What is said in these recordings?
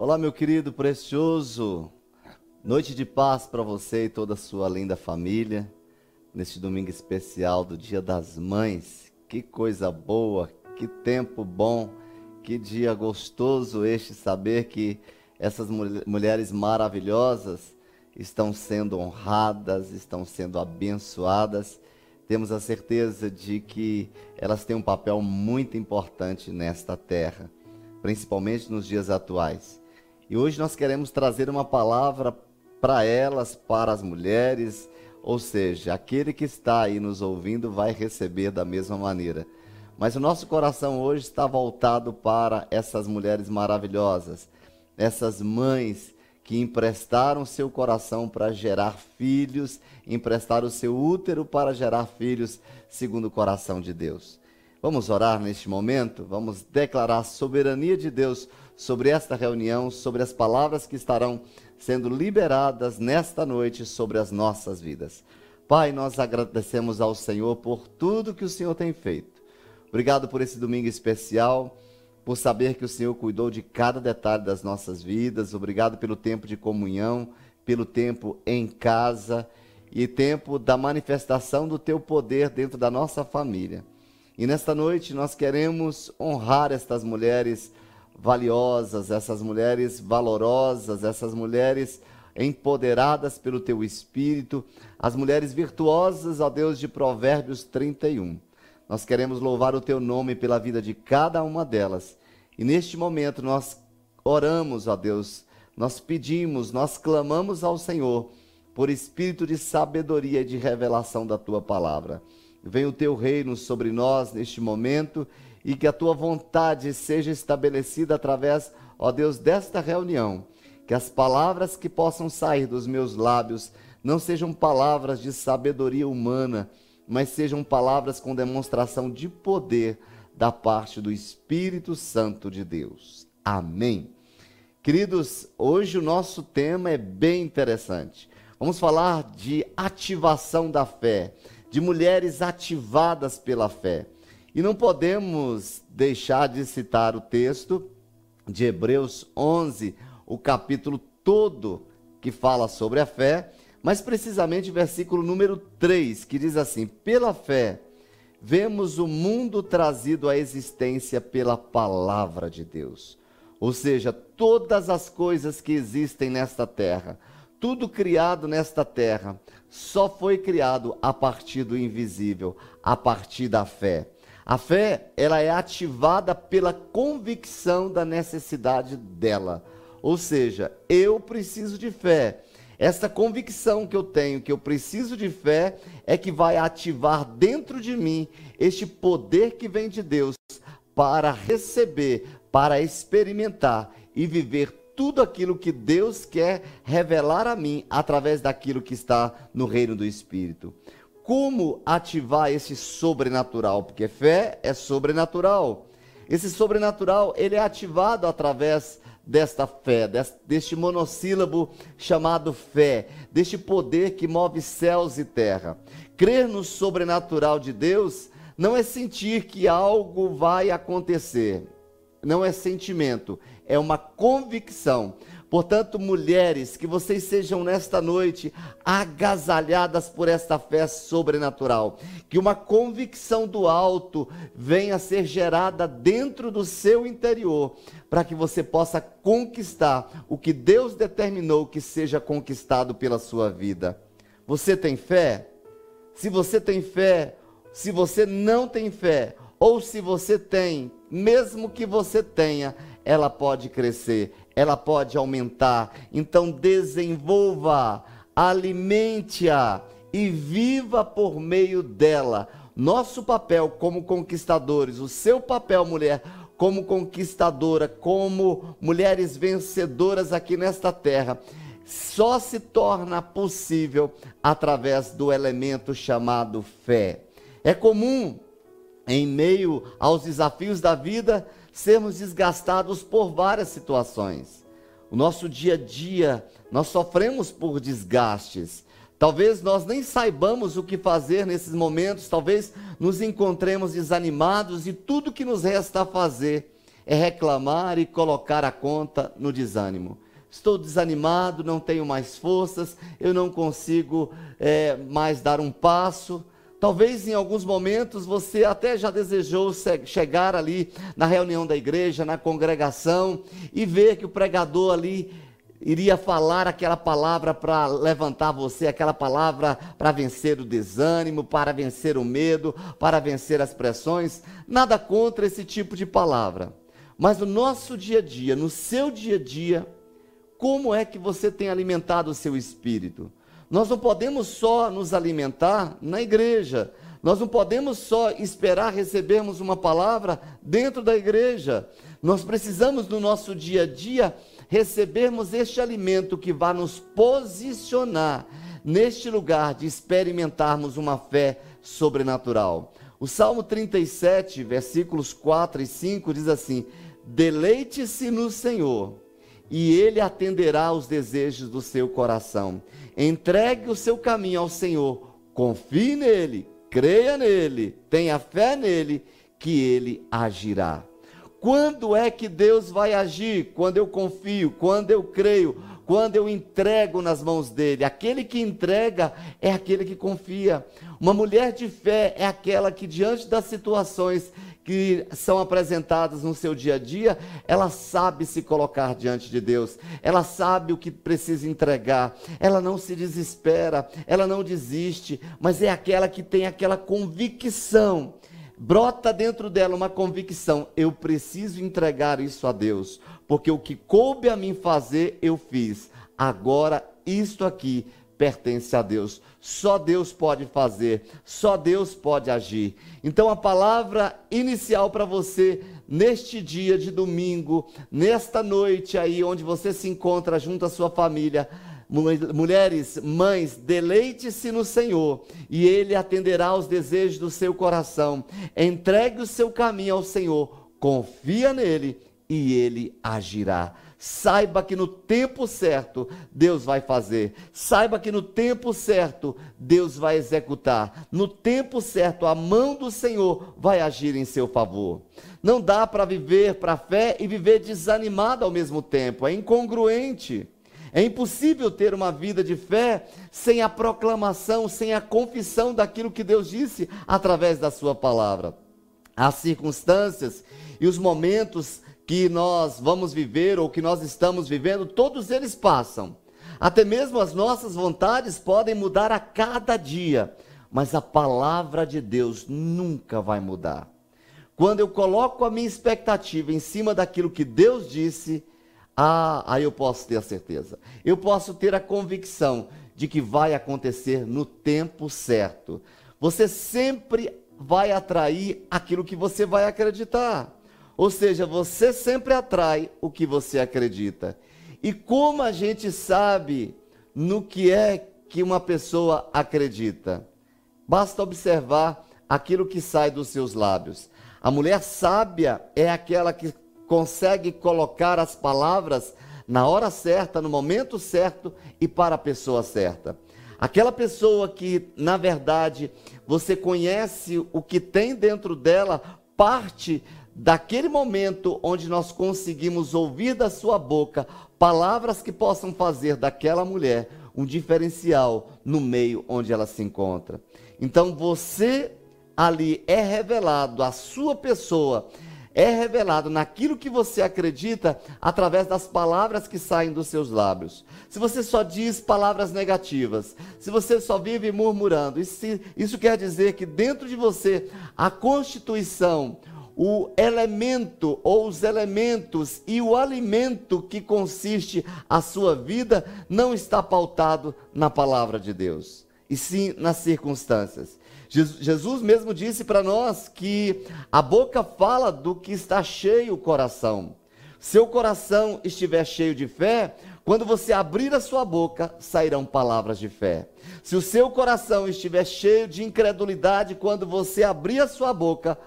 Olá, meu querido precioso. Noite de paz para você e toda a sua linda família. Neste domingo especial do Dia das Mães. Que coisa boa, que tempo bom, que dia gostoso este saber que essas mulheres maravilhosas estão sendo honradas, estão sendo abençoadas. Temos a certeza de que elas têm um papel muito importante nesta terra, principalmente nos dias atuais. E hoje nós queremos trazer uma palavra para elas, para as mulheres, ou seja, aquele que está aí nos ouvindo vai receber da mesma maneira. Mas o nosso coração hoje está voltado para essas mulheres maravilhosas, essas mães que emprestaram seu coração para gerar filhos, emprestaram o seu útero para gerar filhos segundo o coração de Deus. Vamos orar neste momento? Vamos declarar a soberania de Deus sobre esta reunião, sobre as palavras que estarão sendo liberadas nesta noite sobre as nossas vidas. Pai, nós agradecemos ao Senhor por tudo que o Senhor tem feito. Obrigado por esse domingo especial, por saber que o Senhor cuidou de cada detalhe das nossas vidas. Obrigado pelo tempo de comunhão, pelo tempo em casa e tempo da manifestação do teu poder dentro da nossa família. E nesta noite nós queremos honrar estas mulheres valiosas, essas mulheres valorosas, essas mulheres empoderadas pelo teu espírito, as mulheres virtuosas, ó Deus, de Provérbios 31. Nós queremos louvar o teu nome pela vida de cada uma delas. E neste momento nós oramos, ó Deus, nós pedimos, nós clamamos ao Senhor por espírito de sabedoria e de revelação da tua palavra. Venha o teu reino sobre nós neste momento e que a tua vontade seja estabelecida através, ó Deus, desta reunião. Que as palavras que possam sair dos meus lábios não sejam palavras de sabedoria humana, mas sejam palavras com demonstração de poder da parte do Espírito Santo de Deus. Amém. Queridos, hoje o nosso tema é bem interessante. Vamos falar de ativação da fé, de mulheres ativadas pela fé. E não podemos deixar de citar o texto de Hebreus 11, o capítulo todo que fala sobre a fé, mas precisamente versículo número 3, que diz assim: Pela fé, vemos o mundo trazido à existência pela palavra de Deus. Ou seja, todas as coisas que existem nesta terra, tudo criado nesta terra, só foi criado a partir do invisível, a partir da fé. A fé, ela é ativada pela convicção da necessidade dela. Ou seja, eu preciso de fé. Essa convicção que eu tenho, que eu preciso de fé, é que vai ativar dentro de mim este poder que vem de Deus para receber, para experimentar e viver tudo aquilo que Deus quer revelar a mim através daquilo que está no reino do Espírito como ativar esse sobrenatural, porque fé é sobrenatural. Esse sobrenatural, ele é ativado através desta fé, deste monossílabo chamado fé, deste poder que move céus e terra. Crer no sobrenatural de Deus não é sentir que algo vai acontecer, não é sentimento, é uma convicção. Portanto, mulheres, que vocês sejam nesta noite agasalhadas por esta fé sobrenatural, que uma convicção do alto venha a ser gerada dentro do seu interior, para que você possa conquistar o que Deus determinou que seja conquistado pela sua vida. Você tem fé? Se você tem fé, se você não tem fé, ou se você tem, mesmo que você tenha, ela pode crescer, ela pode aumentar. Então desenvolva, alimente-a e viva por meio dela. Nosso papel como conquistadores, o seu papel, mulher, como conquistadora, como mulheres vencedoras aqui nesta terra, só se torna possível através do elemento chamado fé. É comum, em meio aos desafios da vida, sermos desgastados por várias situações. O nosso dia a dia, nós sofremos por desgastes. Talvez nós nem saibamos o que fazer nesses momentos, talvez nos encontremos desanimados e tudo que nos resta a fazer é reclamar e colocar a conta no desânimo. Estou desanimado, não tenho mais forças, eu não consigo é, mais dar um passo. Talvez em alguns momentos você até já desejou chegar ali na reunião da igreja, na congregação e ver que o pregador ali iria falar aquela palavra para levantar você, aquela palavra para vencer o desânimo, para vencer o medo, para vencer as pressões. Nada contra esse tipo de palavra. Mas no nosso dia a dia, no seu dia a dia, como é que você tem alimentado o seu espírito? Nós não podemos só nos alimentar na igreja. Nós não podemos só esperar recebermos uma palavra dentro da igreja. Nós precisamos no nosso dia a dia recebermos este alimento que vai nos posicionar neste lugar de experimentarmos uma fé sobrenatural. O Salmo 37, versículos 4 e 5 diz assim: Deleite-se no Senhor, e ele atenderá aos desejos do seu coração. Entregue o seu caminho ao Senhor, confie nele, creia nele, tenha fé nele, que ele agirá. Quando é que Deus vai agir? Quando eu confio, quando eu creio, quando eu entrego nas mãos dele. Aquele que entrega é aquele que confia. Uma mulher de fé é aquela que, diante das situações que são apresentadas no seu dia a dia, ela sabe se colocar diante de Deus, ela sabe o que precisa entregar, ela não se desespera, ela não desiste, mas é aquela que tem aquela convicção brota dentro dela uma convicção: eu preciso entregar isso a Deus, porque o que coube a mim fazer, eu fiz. Agora, isto aqui pertence a Deus. Só Deus pode fazer, só Deus pode agir. Então, a palavra inicial para você neste dia de domingo, nesta noite aí onde você se encontra junto à sua família, Mulheres, mães, deleite-se no Senhor, e Ele atenderá aos desejos do seu coração. Entregue o seu caminho ao Senhor, confia nele, e Ele agirá. Saiba que no tempo certo Deus vai fazer. Saiba que no tempo certo Deus vai executar. No tempo certo a mão do Senhor vai agir em seu favor. Não dá para viver para a fé e viver desanimado ao mesmo tempo. É incongruente. É impossível ter uma vida de fé sem a proclamação, sem a confissão daquilo que Deus disse através da Sua palavra. As circunstâncias e os momentos que nós vamos viver ou que nós estamos vivendo, todos eles passam. Até mesmo as nossas vontades podem mudar a cada dia, mas a palavra de Deus nunca vai mudar. Quando eu coloco a minha expectativa em cima daquilo que Deus disse, ah, aí eu posso ter a certeza. Eu posso ter a convicção de que vai acontecer no tempo certo. Você sempre vai atrair aquilo que você vai acreditar. Ou seja, você sempre atrai o que você acredita. E como a gente sabe no que é que uma pessoa acredita? Basta observar aquilo que sai dos seus lábios. A mulher sábia é aquela que consegue colocar as palavras na hora certa, no momento certo e para a pessoa certa. Aquela pessoa que, na verdade, você conhece o que tem dentro dela, parte daquele momento onde nós conseguimos ouvir da sua boca palavras que possam fazer daquela mulher um diferencial no meio onde ela se encontra. Então você ali é revelado a sua pessoa é revelado naquilo que você acredita através das palavras que saem dos seus lábios. Se você só diz palavras negativas, se você só vive murmurando, isso, isso quer dizer que dentro de você a constituição, o elemento ou os elementos e o alimento que consiste a sua vida não está pautado na palavra de Deus, e sim nas circunstâncias. Jesus mesmo disse para nós que a boca fala do que está cheio o coração. Seu coração estiver cheio de fé, quando você abrir a sua boca, sairão palavras de fé. Se o seu coração estiver cheio de incredulidade, quando você abrir a sua boca,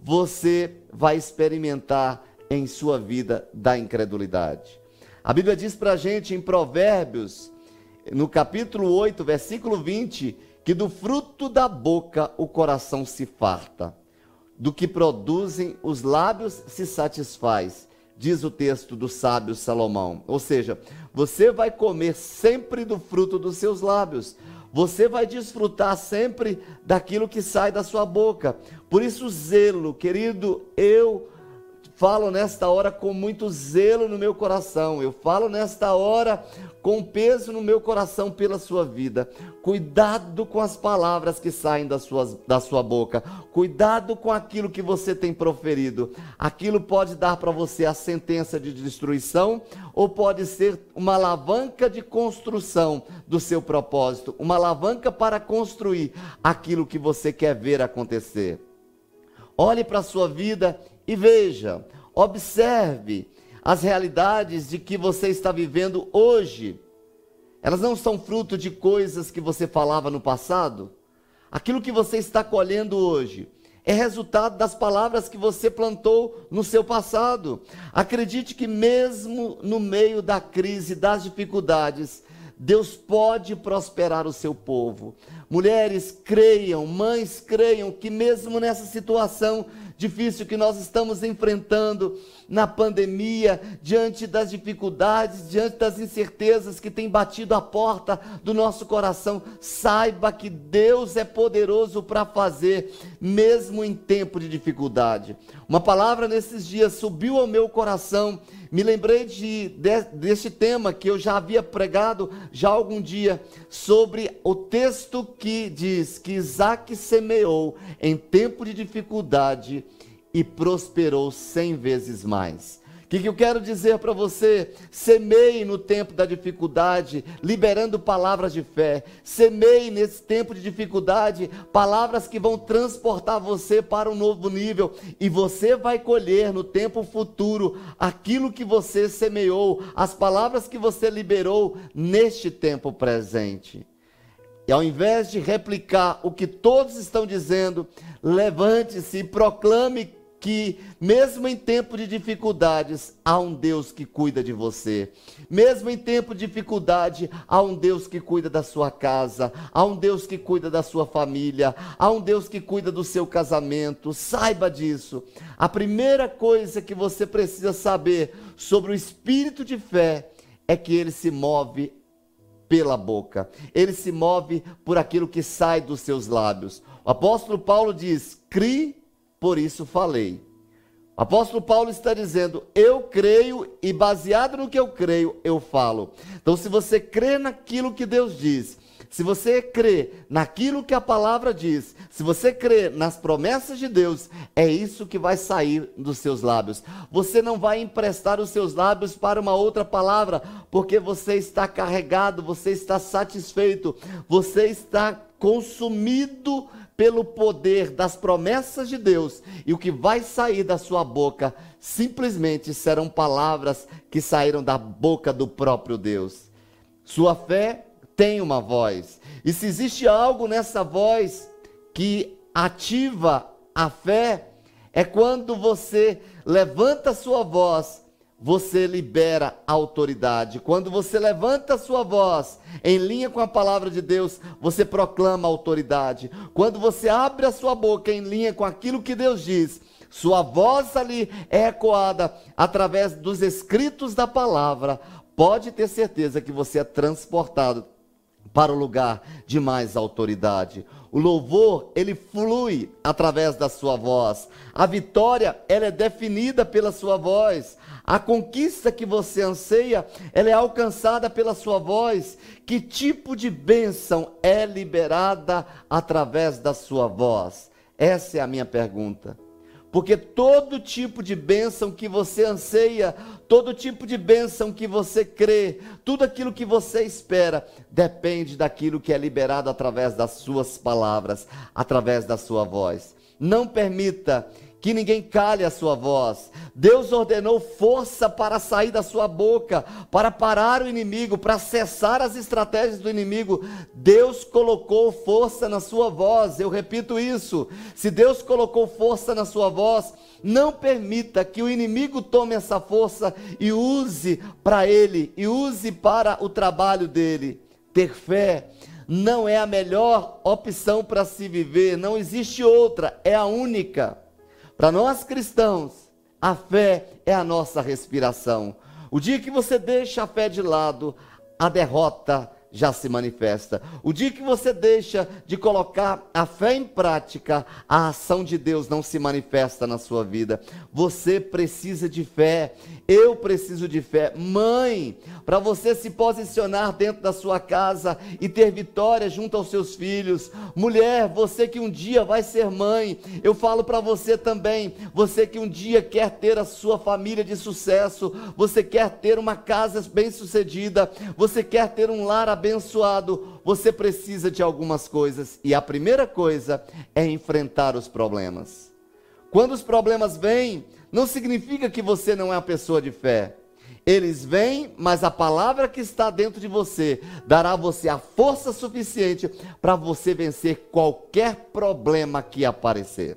você vai experimentar em sua vida da incredulidade. A Bíblia diz para a gente em Provérbios, no capítulo 8, versículo 20, que do fruto da boca o coração se farta. do que produzem os lábios se satisfaz, diz o texto do sábio Salomão. Ou seja, você vai comer sempre do fruto dos seus lábios. Você vai desfrutar sempre daquilo que sai da sua boca. Por isso, zelo, querido, eu falo nesta hora com muito zelo no meu coração. Eu falo nesta hora com peso no meu coração pela sua vida. Cuidado com as palavras que saem da sua, da sua boca. Cuidado com aquilo que você tem proferido. Aquilo pode dar para você a sentença de destruição ou pode ser uma alavanca de construção do seu propósito, uma alavanca para construir aquilo que você quer ver acontecer. Olhe para a sua vida e veja, observe as realidades de que você está vivendo hoje. Elas não são fruto de coisas que você falava no passado. Aquilo que você está colhendo hoje é resultado das palavras que você plantou no seu passado. Acredite que, mesmo no meio da crise, das dificuldades, Deus pode prosperar o seu povo. Mulheres, creiam, mães, creiam que, mesmo nessa situação difícil que nós estamos enfrentando na pandemia, diante das dificuldades, diante das incertezas que têm batido a porta do nosso coração, saiba que Deus é poderoso para fazer, mesmo em tempo de dificuldade. Uma palavra nesses dias subiu ao meu coração me lembrei de, de, deste tema que eu já havia pregado já algum dia, sobre o texto que diz que Isaac semeou em tempo de dificuldade e prosperou cem vezes mais. O que, que, eu quero dizer para você? Semeie no tempo da dificuldade, liberando palavras de fé. Semeie nesse tempo de dificuldade palavras que vão transportar você para um novo nível. E você vai colher no tempo futuro aquilo que você semeou, as palavras que você liberou neste tempo presente. E ao invés de replicar o que todos estão dizendo, levante-se e proclame que, mesmo em tempo de dificuldades, há um Deus que cuida de você. Mesmo em tempo de dificuldade, há um Deus que cuida da sua casa, há um Deus que cuida da sua família, há um Deus que cuida do seu casamento. Saiba disso. A primeira coisa que você precisa saber sobre o espírito de fé é que ele se move pela boca. Ele se move por aquilo que sai dos seus lábios. O apóstolo Paulo diz: "Crie por isso falei. O apóstolo Paulo está dizendo: Eu creio e baseado no que eu creio, eu falo. Então, se você crê naquilo que Deus diz, se você crê naquilo que a palavra diz, se você crê nas promessas de Deus, é isso que vai sair dos seus lábios. Você não vai emprestar os seus lábios para uma outra palavra, porque você está carregado, você está satisfeito, você está consumido pelo poder das promessas de Deus, e o que vai sair da sua boca simplesmente serão palavras que saíram da boca do próprio Deus. Sua fé tem uma voz, e se existe algo nessa voz que ativa a fé, é quando você levanta sua voz você libera autoridade. Quando você levanta a sua voz em linha com a palavra de Deus, você proclama autoridade. Quando você abre a sua boca em linha com aquilo que Deus diz, sua voz ali é ecoada através dos escritos da palavra. Pode ter certeza que você é transportado para o lugar de mais autoridade. O louvor, ele flui através da sua voz. A vitória, ela é definida pela sua voz. A conquista que você anseia, ela é alcançada pela sua voz. Que tipo de bênção é liberada através da sua voz? Essa é a minha pergunta. Porque todo tipo de bênção que você anseia, todo tipo de bênção que você crê, tudo aquilo que você espera, depende daquilo que é liberado através das suas palavras, através da sua voz. Não permita que ninguém cale a sua voz. Deus ordenou força para sair da sua boca, para parar o inimigo, para cessar as estratégias do inimigo. Deus colocou força na sua voz. Eu repito isso. Se Deus colocou força na sua voz, não permita que o inimigo tome essa força e use para ele, e use para o trabalho dele. Ter fé não é a melhor opção para se viver, não existe outra, é a única. Para nós cristãos, a fé é a nossa respiração. O dia que você deixa a fé de lado, a derrota já se manifesta. O dia que você deixa de colocar a fé em prática, a ação de Deus não se manifesta na sua vida. Você precisa de fé. Eu preciso de fé. Mãe, para você se posicionar dentro da sua casa e ter vitória junto aos seus filhos. Mulher, você que um dia vai ser mãe, eu falo para você também, você que um dia quer ter a sua família de sucesso, você quer ter uma casa bem-sucedida, você quer ter um lar abençoado, você precisa de algumas coisas. E a primeira coisa é enfrentar os problemas. Quando os problemas vêm, não significa que você não é uma pessoa de fé. Eles vêm, mas a palavra que está dentro de você dará a você a força suficiente para você vencer qualquer problema que aparecer.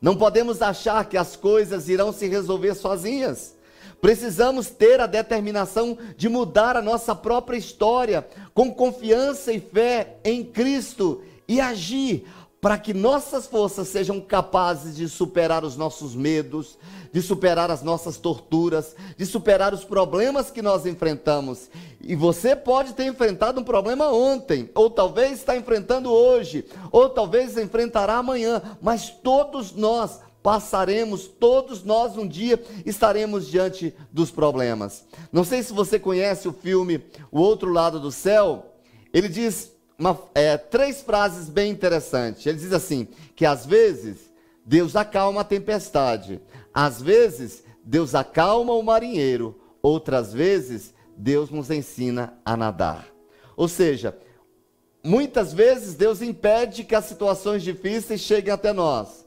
Não podemos achar que as coisas irão se resolver sozinhas. Precisamos ter a determinação de mudar a nossa própria história com confiança e fé em Cristo e agir para que nossas forças sejam capazes de superar os nossos medos, de superar as nossas torturas, de superar os problemas que nós enfrentamos. E você pode ter enfrentado um problema ontem, ou talvez está enfrentando hoje, ou talvez enfrentará amanhã, mas todos nós passaremos, todos nós um dia estaremos diante dos problemas. Não sei se você conhece o filme O Outro Lado do Céu. Ele diz uma, é, três frases bem interessantes. Ele diz assim: que às vezes Deus acalma a tempestade, às vezes Deus acalma o marinheiro, outras vezes Deus nos ensina a nadar. Ou seja, muitas vezes Deus impede que as situações difíceis cheguem até nós.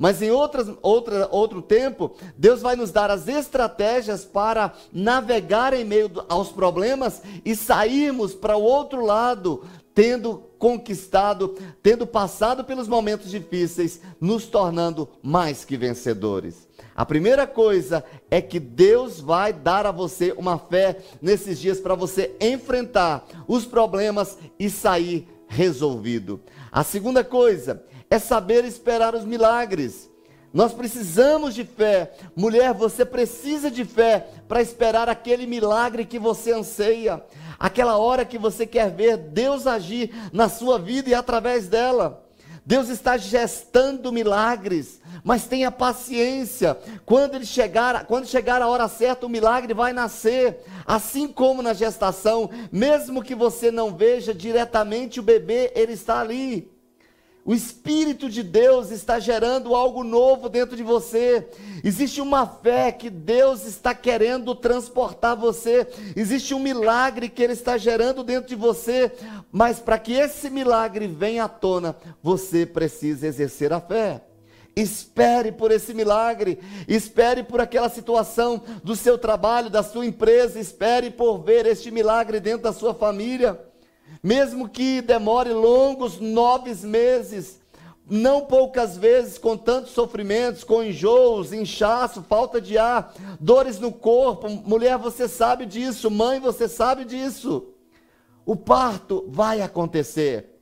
Mas em outras, outra, outro tempo, Deus vai nos dar as estratégias para navegar em meio aos problemas e sairmos para o outro lado, tendo conquistado, tendo passado pelos momentos difíceis, nos tornando mais que vencedores. A primeira coisa é que Deus vai dar a você uma fé nesses dias para você enfrentar os problemas e sair resolvido. A segunda coisa é saber esperar os milagres. Nós precisamos de fé. Mulher, você precisa de fé para esperar aquele milagre que você anseia. Aquela hora que você quer ver Deus agir na sua vida e através dela. Deus está gestando milagres, mas tenha paciência. Quando ele chegar, quando chegar a hora certa, o milagre vai nascer. Assim como na gestação, mesmo que você não veja diretamente o bebê, ele está ali. O Espírito de Deus está gerando algo novo dentro de você. Existe uma fé que Deus está querendo transportar você. Existe um milagre que Ele está gerando dentro de você. Mas para que esse milagre venha à tona, você precisa exercer a fé. Espere por esse milagre, espere por aquela situação do seu trabalho, da sua empresa, espere por ver este milagre dentro da sua família mesmo que demore longos nove meses, não poucas vezes com tantos sofrimentos, com enjoos, inchaço, falta de ar, dores no corpo. Mulher, você sabe disso, mãe, você sabe disso. O parto vai acontecer.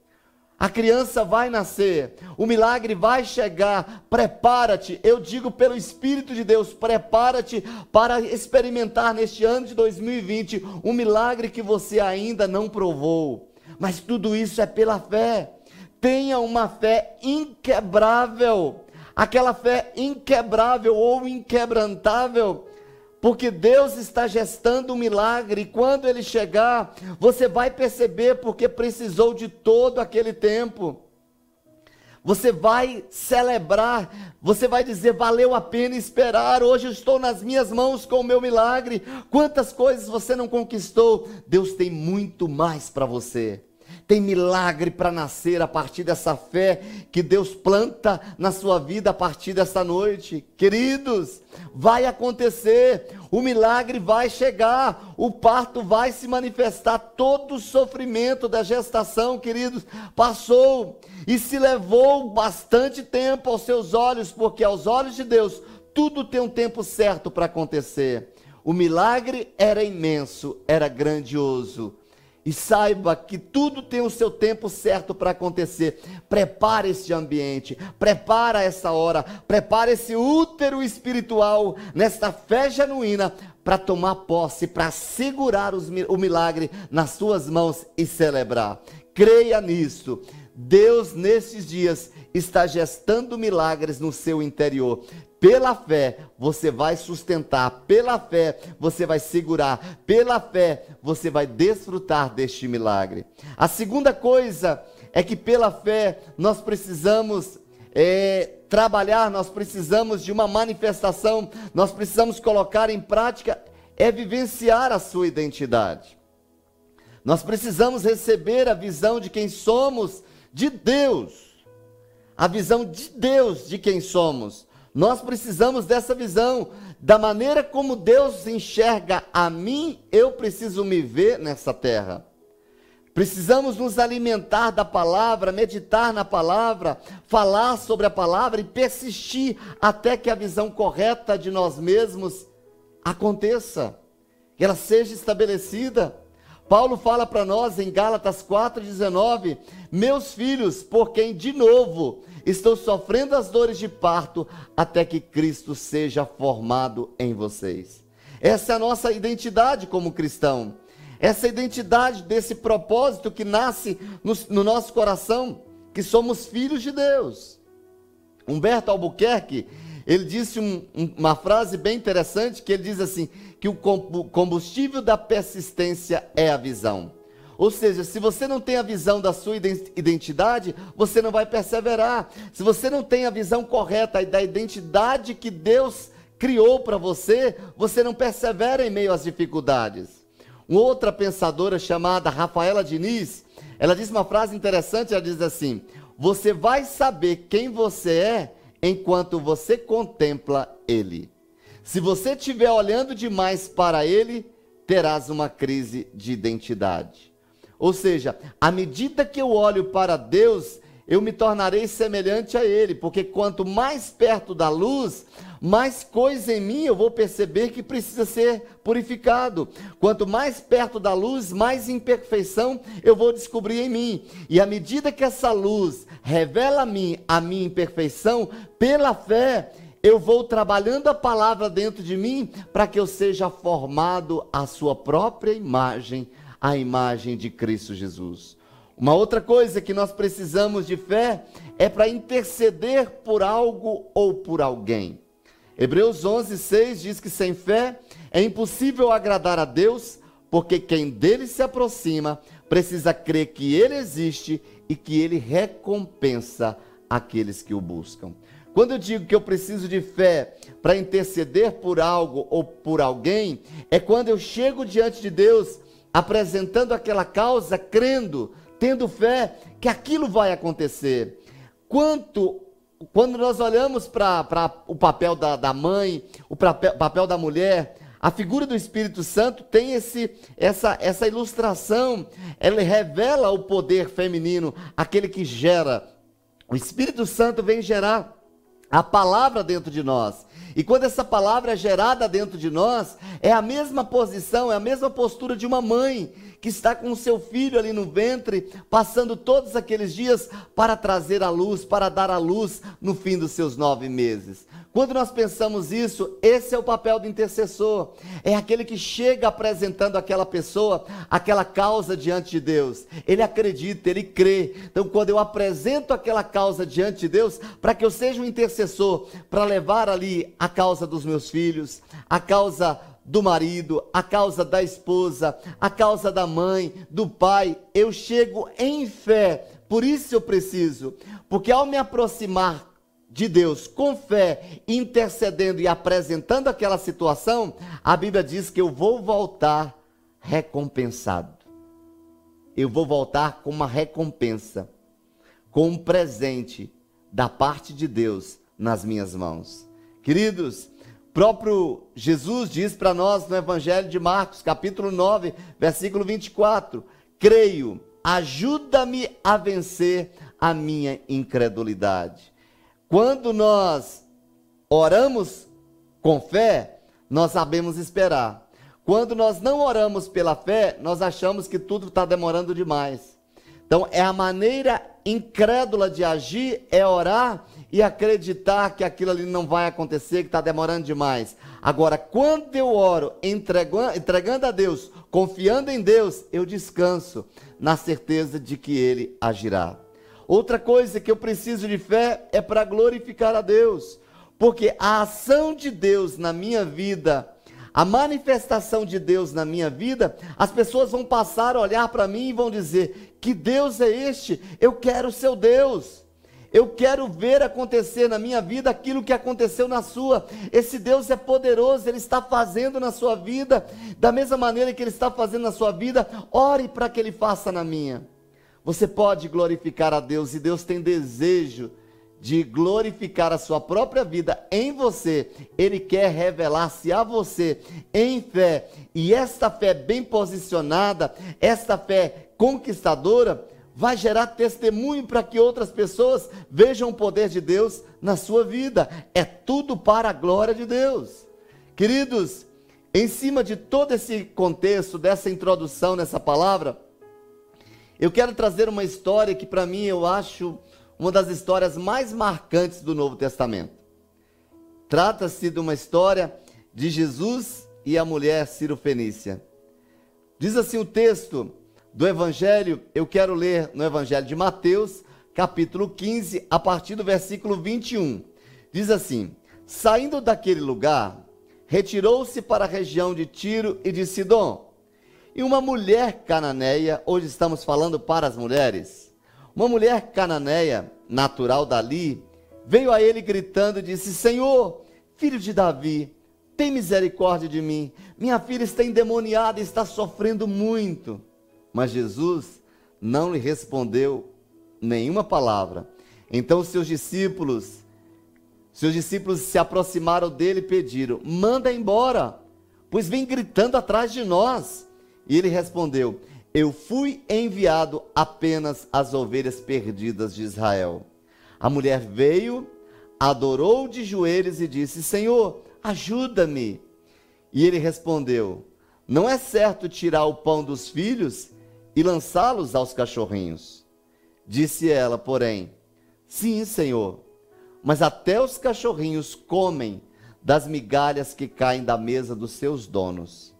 A criança vai nascer, o milagre vai chegar. Prepara-te, eu digo pelo Espírito de Deus, prepara-te para experimentar neste ano de 2020 um milagre que você ainda não provou. Mas tudo isso é pela fé. Tenha uma fé inquebrável, aquela fé inquebrável ou inquebrantável porque Deus está gestando um milagre, e quando ele chegar, você vai perceber porque precisou de todo aquele tempo. Você vai celebrar, você vai dizer: valeu a pena esperar. Hoje eu estou nas minhas mãos com o meu milagre. Quantas coisas você não conquistou? Deus tem muito mais para você. Tem milagre para nascer a partir dessa fé que Deus planta na sua vida a partir dessa noite. Queridos, vai acontecer, o milagre vai chegar, o parto vai se manifestar, todo o sofrimento da gestação, queridos, passou e se levou bastante tempo aos seus olhos, porque aos olhos de Deus tudo tem um tempo certo para acontecer. O milagre era imenso, era grandioso E saiba que tudo tem o seu tempo certo para acontecer. Prepare esse ambiente, prepara essa hora, prepare esse útero espiritual nesta fé genuína para tomar posse, para segurar os, o milagre nas suas mãos e celebrar. Creia nisso. Deus, nesses dias, está gestando milagres no seu interior. Pela fé, você vai sustentar, pela fé, você vai segurar, pela fé, você vai desfrutar deste milagre. A segunda coisa é que, pela fé, nós precisamos é, trabalhar, nós precisamos de uma manifestação, nós precisamos colocar em prática, é vivenciar a sua identidade. Nós precisamos receber a visão de quem somos de Deus, a visão de Deus de quem somos. Nós precisamos dessa visão, da maneira como Deus enxerga a mim, eu preciso me ver nessa terra. Precisamos nos alimentar da palavra, meditar na palavra, falar sobre a palavra e persistir até que a visão correta de nós mesmos aconteça, que ela seja estabelecida. Paulo fala para nós em Gálatas 4,19: Meus filhos, por quem de novo estou sofrendo as dores de parto, até que Cristo seja formado em vocês. Essa é a nossa identidade como cristão. Essa identidade desse propósito que nasce no, no nosso coração, que somos filhos de Deus. Humberto Albuquerque, ele disse um, uma frase bem interessante, que ele diz assim, que o combustível da persistência é a visão. Ou seja, se você não tem a visão da sua identidade, você não vai perseverar. Se você não tem a visão correta da identidade que Deus criou para você, você não persevera em meio às dificuldades. Uma outra pensadora chamada Rafaela Diniz, ela diz uma frase interessante, ela diz assim: "Você vai saber quem você é enquanto você contempla ele. Se você estiver olhando demais para ele, terás uma crise de identidade." Ou seja, à medida que eu olho para Deus, eu me tornarei semelhante a Ele, porque quanto mais perto da luz, mais coisa em mim eu vou perceber que precisa ser purificado. Quanto mais perto da luz, mais imperfeição eu vou descobrir em mim. E à medida que essa luz revela a mim a minha imperfeição, pela fé, eu vou trabalhando a palavra dentro de mim para que eu seja formado à sua própria imagem a imagem de Cristo Jesus. Uma outra coisa que nós precisamos de fé é para interceder por algo ou por alguém. Hebreus 11, 6 diz que sem fé é impossível agradar a Deus, porque quem dele se aproxima precisa crer que ele existe e que ele recompensa aqueles que o buscam. Quando eu digo que eu preciso de fé para interceder por algo ou por alguém, é quando eu chego diante de Deus apresentando aquela causa, crendo, tendo fé que aquilo vai acontecer. Quanto quando nós olhamos para o papel da, da mãe, o papel, papel da mulher, a figura do Espírito Santo tem esse, essa, essa ilustração, ela revela o poder feminino, aquele que gera. O Espírito Santo vem gerar a palavra dentro de nós. E quando essa palavra é gerada dentro de nós, é a mesma posição, é a mesma postura de uma mãe que está com seu filho ali no ventre, passando todos aqueles dias para trazer a luz, para dar a luz no fim dos seus nove meses. Quando nós pensamos isso, esse é o papel do intercessor. É aquele que chega apresentando aquela pessoa, aquela causa diante de Deus. Ele acredita, ele crê. Então, quando eu apresento aquela causa diante de Deus, para que eu seja um intercessor, para levar ali a causa dos meus filhos, a causa do marido, a causa da esposa, a causa da mãe, do pai, eu chego em fé. Por isso eu preciso, porque ao me aproximar de Deus com fé, intercedendo e apresentando aquela situação, a Bíblia diz que eu vou voltar recompensado. Eu vou voltar com uma recompensa, com um presente da parte de Deus nas minhas mãos. Queridos, próprio Jesus diz para nós no Evangelho de Marcos, capítulo 9, versículo 24: Creio, ajuda-me a vencer a minha incredulidade. Quando nós oramos com fé, nós sabemos esperar. quando nós não oramos pela fé, nós achamos que tudo está demorando demais. Então, é a maneira incrédula de agir, é orar e acreditar que aquilo ali não vai acontecer, que está demorando demais. Agora, quando eu oro, entregando, entregando a Deus, confiando em Deus, eu descanso na certeza de que Ele agirá. Outra coisa que eu preciso de fé é para glorificar a Deus, porque a ação de Deus na minha vida a manifestação de Deus na minha vida, as pessoas vão passar a olhar para mim e vão dizer: Que Deus é este? Eu quero o seu Deus. Eu quero ver acontecer na minha vida aquilo que aconteceu na sua. Esse Deus é poderoso, Ele está fazendo na sua vida, da mesma maneira que Ele está fazendo na sua vida, ore para que Ele faça na minha. Você pode glorificar a Deus e Deus tem desejo de glorificar a sua própria vida em você, ele quer revelar-se a você em fé. E esta fé bem posicionada, esta fé conquistadora, vai gerar testemunho para que outras pessoas vejam o poder de Deus na sua vida. É tudo para a glória de Deus. Queridos, em cima de todo esse contexto, dessa introdução nessa palavra, eu quero trazer uma história que para mim eu acho uma das histórias mais marcantes do Novo Testamento. Trata-se de uma história de Jesus e a mulher Ciro Fenícia. Diz assim o texto do Evangelho, eu quero ler no Evangelho de Mateus, capítulo 15, a partir do versículo 21. Diz assim: Saindo daquele lugar, retirou-se para a região de Tiro e de Sidom. E uma mulher cananeia, hoje estamos falando para as mulheres, uma mulher cananeia, natural dali, veio a ele gritando e disse: Senhor, filho de Davi, tem misericórdia de mim. Minha filha está endemoniada e está sofrendo muito. Mas Jesus não lhe respondeu nenhuma palavra. Então seus discípulos, seus discípulos se aproximaram dele e pediram: Manda embora, pois vem gritando atrás de nós. E ele respondeu: eu fui enviado apenas às ovelhas perdidas de Israel. A mulher veio, adorou de joelhos e disse: Senhor, ajuda-me. E ele respondeu: Não é certo tirar o pão dos filhos e lançá-los aos cachorrinhos. Disse ela, porém: Sim, Senhor, mas até os cachorrinhos comem das migalhas que caem da mesa dos seus donos.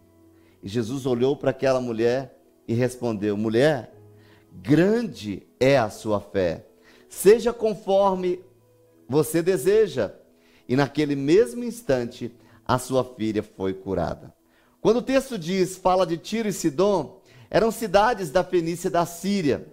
E Jesus olhou para aquela mulher e respondeu: Mulher, grande é a sua fé, seja conforme você deseja. E naquele mesmo instante, a sua filha foi curada. Quando o texto diz, fala de Tiro e Sidom, eram cidades da Fenícia da Síria.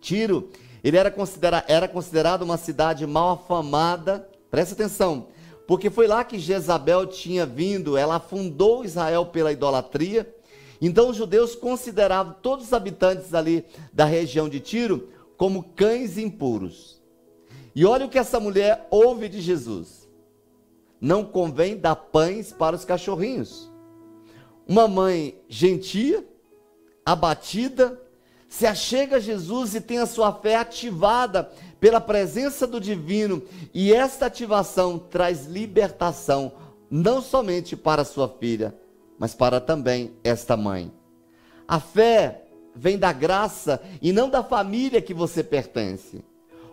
Tiro, ele era, considera era considerado uma cidade mal afamada, presta atenção, porque foi lá que Jezabel tinha vindo, ela afundou Israel pela idolatria, então os judeus consideravam todos os habitantes ali da região de Tiro como cães impuros. E olha o que essa mulher ouve de Jesus: não convém dar pães para os cachorrinhos. Uma mãe gentia, abatida, se achega a Jesus e tem a sua fé ativada pela presença do divino, e esta ativação traz libertação não somente para sua filha, mas para também esta mãe. A fé vem da graça e não da família que você pertence,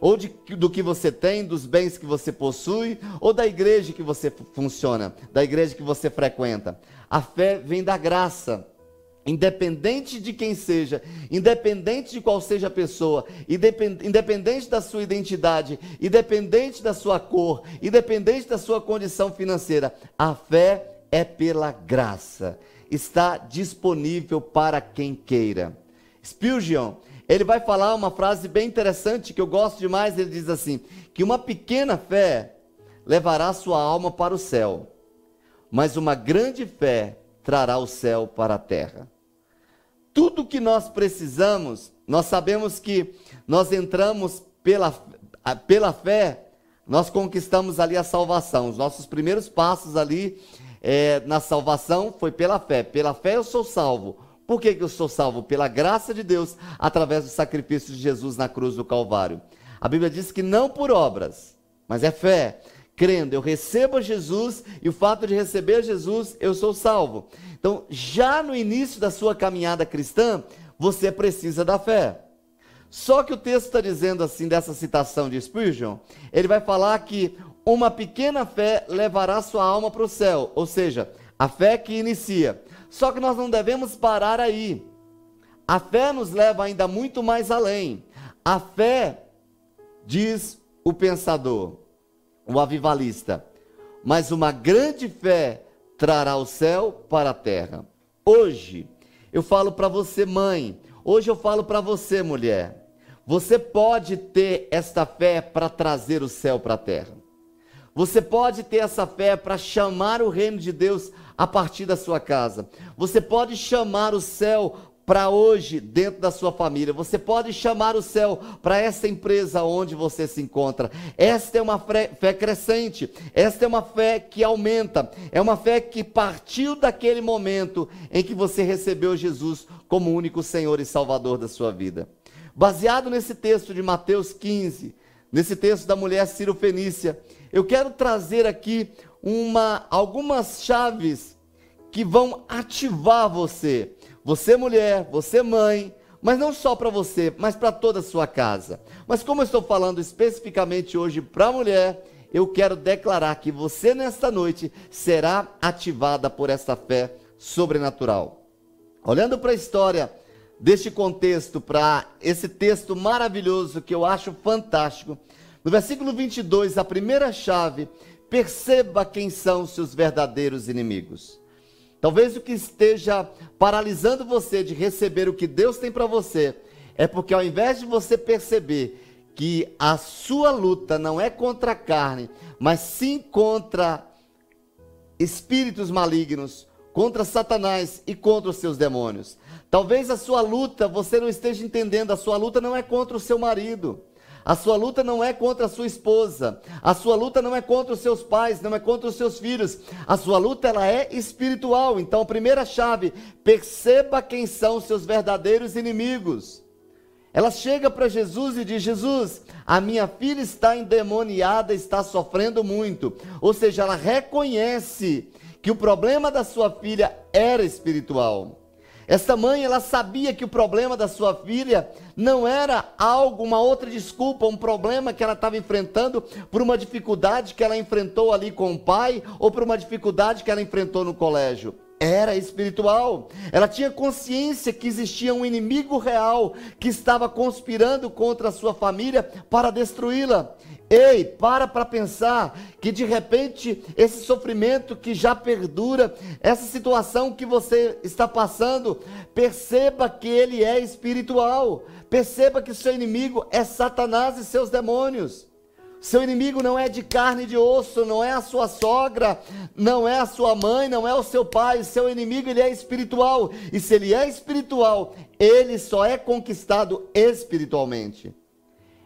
ou de, do que você tem, dos bens que você possui, ou da igreja que você funciona, da igreja que você frequenta. A fé vem da graça. Independente de quem seja, independente de qual seja a pessoa, independente da sua identidade, independente da sua cor, independente da sua condição financeira, a fé é pela graça. Está disponível para quem queira. Spurgeon, ele vai falar uma frase bem interessante que eu gosto demais. Ele diz assim: que uma pequena fé levará sua alma para o céu, mas uma grande fé trará o céu para a terra. Tudo que nós precisamos, nós sabemos que nós entramos pela, pela fé, nós conquistamos ali a salvação. Os nossos primeiros passos ali é, na salvação foi pela fé. Pela fé eu sou salvo. Por que, que eu sou salvo? Pela graça de Deus, através do sacrifício de Jesus na cruz do Calvário. A Bíblia diz que não por obras, mas é fé. Crendo. Eu recebo Jesus e o fato de receber Jesus, eu sou salvo. Então, já no início da sua caminhada cristã, você precisa da fé. Só que o texto está dizendo assim, dessa citação de Spurgeon, ele vai falar que uma pequena fé levará sua alma para o céu, ou seja, a fé que inicia. Só que nós não devemos parar aí. A fé nos leva ainda muito mais além. A fé, diz o pensador, o avivalista, mas uma grande fé trará o céu para a terra. Hoje, eu falo para você, mãe, hoje eu falo para você, mulher, você pode ter esta fé para trazer o céu para a terra. Você pode ter essa fé para chamar o reino de Deus a partir da sua casa. Você pode chamar o céu para hoje dentro da sua família. Você pode chamar o céu para essa empresa onde você se encontra. Esta é uma fé crescente. Esta é uma fé que aumenta. É uma fé que partiu daquele momento em que você recebeu Jesus como único Senhor e Salvador da sua vida. Baseado nesse texto de Mateus 15, nesse texto da mulher Ciro Fenícia, eu quero trazer aqui uma, algumas chaves que vão ativar você. Você, mulher, você, mãe, mas não só para você, mas para toda a sua casa. Mas como eu estou falando especificamente hoje para a mulher, eu quero declarar que você nesta noite será ativada por esta fé sobrenatural. Olhando para a história deste contexto, para esse texto maravilhoso que eu acho fantástico, no versículo 22, a primeira chave, perceba quem são seus verdadeiros inimigos. Talvez o que esteja paralisando você de receber o que Deus tem para você é porque ao invés de você perceber que a sua luta não é contra a carne, mas sim contra espíritos malignos, contra Satanás e contra os seus demônios. Talvez a sua luta, você não esteja entendendo, a sua luta não é contra o seu marido. A sua luta não é contra a sua esposa. A sua luta não é contra os seus pais, não é contra os seus filhos. A sua luta ela é espiritual. Então, a primeira chave, perceba quem são os seus verdadeiros inimigos. Ela chega para Jesus e diz: Jesus, a minha filha está endemoniada, está sofrendo muito. Ou seja, ela reconhece que o problema da sua filha era espiritual. Esta mãe, ela sabia que o problema da sua filha não era algo, uma outra desculpa, um problema que ela estava enfrentando por uma dificuldade que ela enfrentou ali com o pai ou por uma dificuldade que ela enfrentou no colégio. Era espiritual. Ela tinha consciência que existia um inimigo real que estava conspirando contra a sua família para destruí-la. Ei, para para pensar que de repente esse sofrimento que já perdura, essa situação que você está passando, perceba que ele é espiritual. Perceba que seu inimigo é Satanás e seus demônios. Seu inimigo não é de carne e de osso, não é a sua sogra, não é a sua mãe, não é o seu pai. Seu inimigo ele é espiritual. E se ele é espiritual, ele só é conquistado espiritualmente.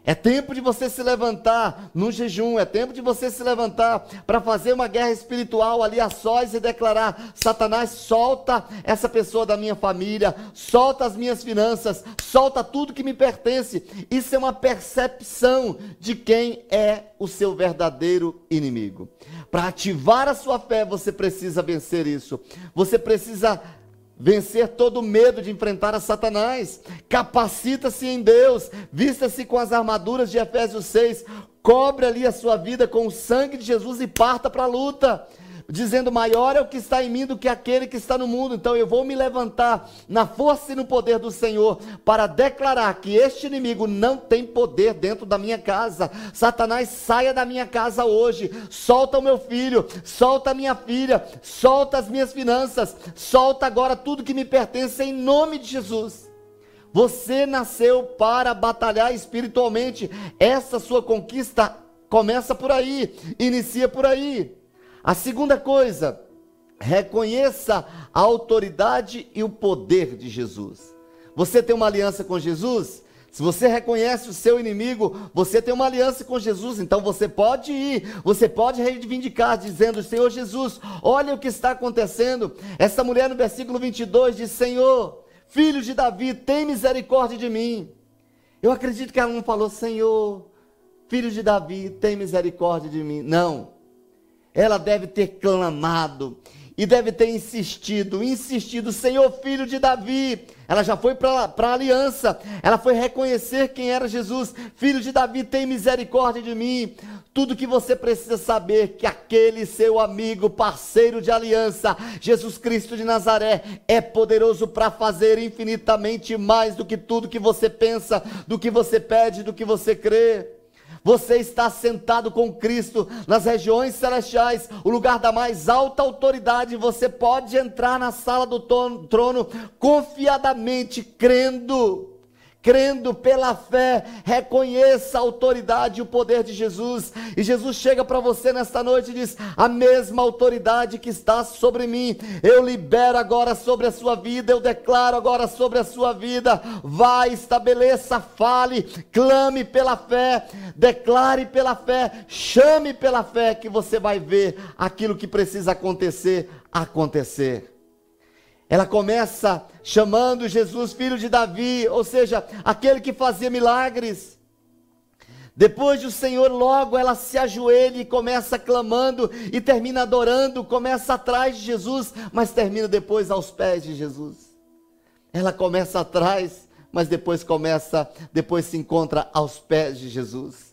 É tempo de você se levantar no jejum, é tempo de você se levantar para fazer uma guerra espiritual ali a sós e declarar: Satanás, solta essa pessoa da minha família, solta as minhas finanças, solta tudo que me pertence. Isso é uma percepção de quem é o seu verdadeiro inimigo. Para ativar a sua fé, você precisa vencer isso. Você precisa vencer todo medo de enfrentar a Satanás. Capacita-se em Deus, vista-se com as armaduras de Efésios 6, cobre ali a sua vida com o sangue de Jesus e parta para a luta dizendo: Maior é o que está em mim do que aquele que está no mundo. Então eu vou me levantar na força e no poder do Senhor para declarar que este inimigo não tem poder dentro da minha casa. Satanás, saia da minha casa hoje. Solta o meu filho, solta a minha filha, solta as minhas finanças, solta agora tudo que me pertence em nome de Jesus. Você nasceu para batalhar espiritualmente. Essa sua conquista começa por aí, inicia por aí. A segunda coisa, reconheça a autoridade e o poder de Jesus. Você tem uma aliança com Jesus? Se você reconhece o seu inimigo, você tem uma aliança com Jesus, então você pode ir, você pode reivindicar, dizendo: Senhor Jesus, olha o que está acontecendo. Essa mulher no versículo 22 diz: Senhor, filho de Davi, tem misericórdia de mim. Eu acredito que ela não falou: Senhor, filho de Davi, tem misericórdia de mim. Não. Ela deve ter clamado e deve ter insistido, insistido, Senhor, filho de Davi. Ela já foi para a aliança, ela foi reconhecer quem era Jesus, filho de Davi, tem misericórdia de mim. Tudo que você precisa saber que aquele seu amigo, parceiro de aliança, Jesus Cristo de Nazaré, é poderoso para fazer infinitamente mais do que tudo que você pensa, do que você pede, do que você crê. Você está sentado com Cristo nas regiões celestiais, o lugar da mais alta autoridade. Você pode entrar na sala do trono confiadamente, crendo crendo pela fé, reconheça a autoridade e o poder de Jesus. E Jesus chega para você nesta noite e diz: A mesma autoridade que está sobre mim, eu libero agora sobre a sua vida, eu declaro agora sobre a sua vida. Vai, estabeleça, fale, clame pela fé, declare pela fé, chame pela fé, que você vai ver aquilo que precisa acontecer acontecer. Ela começa chamando Jesus filho de Davi, ou seja, aquele que fazia milagres. Depois do Senhor, logo ela se ajoelha e começa clamando e termina adorando, começa atrás de Jesus, mas termina depois aos pés de Jesus. Ela começa atrás, mas depois começa, depois se encontra aos pés de Jesus.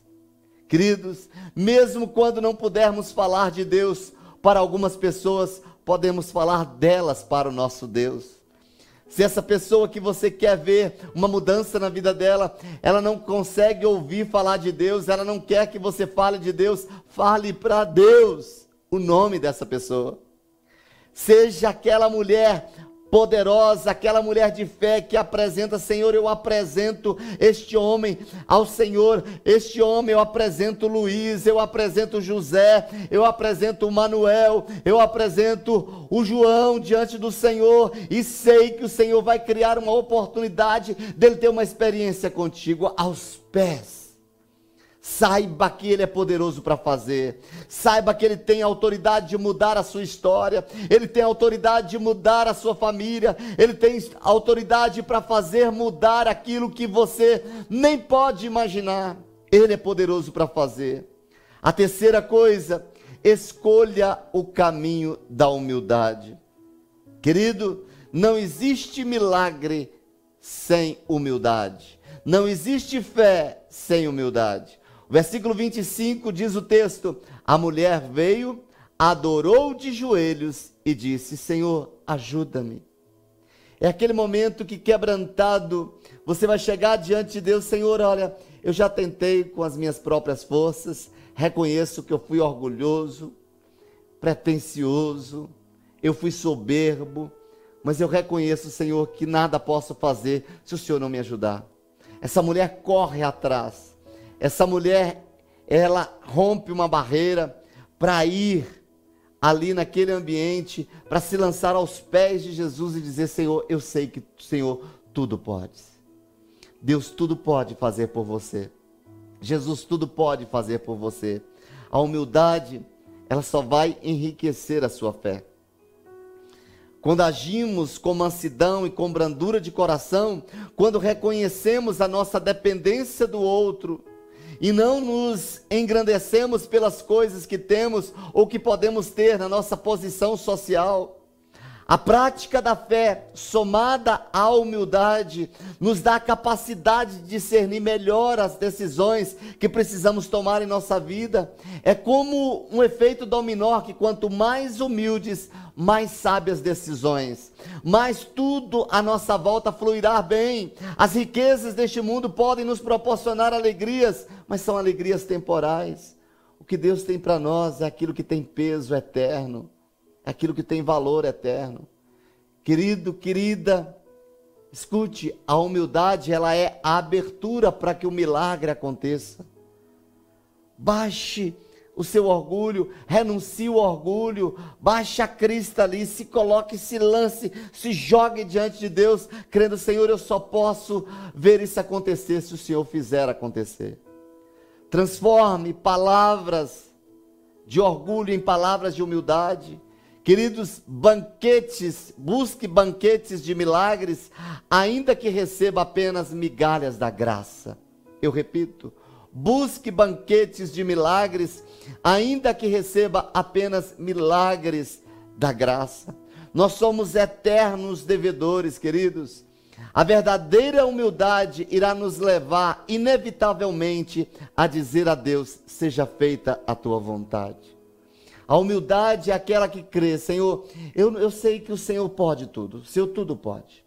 Queridos, mesmo quando não pudermos falar de Deus para algumas pessoas, podemos falar delas para o nosso Deus. Se essa pessoa que você quer ver uma mudança na vida dela, ela não consegue ouvir falar de Deus, ela não quer que você fale de Deus, fale para Deus o nome dessa pessoa. Seja aquela mulher poderosa, aquela mulher de fé que apresenta, Senhor, eu apresento este homem ao Senhor, este homem eu apresento Luiz, eu apresento José, eu apresento Manuel, eu apresento o João diante do Senhor e sei que o Senhor vai criar uma oportunidade dele ter uma experiência contigo aos pés Saiba que Ele é poderoso para fazer. Saiba que Ele tem autoridade de mudar a sua história. Ele tem autoridade de mudar a sua família. Ele tem autoridade para fazer mudar aquilo que você nem pode imaginar. Ele é poderoso para fazer. A terceira coisa, escolha o caminho da humildade. Querido, não existe milagre sem humildade. Não existe fé sem humildade. Versículo 25 diz o texto: A mulher veio, adorou de joelhos e disse: Senhor, ajuda-me. É aquele momento que quebrantado, você vai chegar diante de Deus, Senhor, olha, eu já tentei com as minhas próprias forças, reconheço que eu fui orgulhoso, pretensioso, eu fui soberbo, mas eu reconheço, Senhor, que nada posso fazer se o Senhor não me ajudar. Essa mulher corre atrás essa mulher, ela rompe uma barreira para ir ali naquele ambiente, para se lançar aos pés de Jesus e dizer: Senhor, eu sei que Senhor tudo pode. Deus tudo pode fazer por você. Jesus tudo pode fazer por você. A humildade, ela só vai enriquecer a sua fé. Quando agimos com mansidão e com brandura de coração, quando reconhecemos a nossa dependência do outro, e não nos engrandecemos pelas coisas que temos ou que podemos ter na nossa posição social. A prática da fé, somada à humildade, nos dá a capacidade de discernir melhor as decisões que precisamos tomar em nossa vida. É como um efeito dominó que quanto mais humildes, mais sábias decisões, mais tudo à nossa volta fluirá bem. As riquezas deste mundo podem nos proporcionar alegrias, mas são alegrias temporais. O que Deus tem para nós é aquilo que tem peso eterno aquilo que tem valor eterno. Querido, querida, escute, a humildade ela é a abertura para que o milagre aconteça. Baixe o seu orgulho, renuncie o orgulho, baixe a crista ali, se coloque, se lance, se jogue diante de Deus, crendo, Senhor, eu só posso ver isso acontecer se o Senhor fizer acontecer. Transforme palavras de orgulho em palavras de humildade. Queridos, banquetes, busque banquetes de milagres, ainda que receba apenas migalhas da graça. Eu repito, busque banquetes de milagres, ainda que receba apenas milagres da graça. Nós somos eternos devedores, queridos. A verdadeira humildade irá nos levar, inevitavelmente, a dizer a Deus: seja feita a tua vontade. A humildade é aquela que crê, Senhor, eu, eu sei que o Senhor pode tudo, o Senhor tudo pode.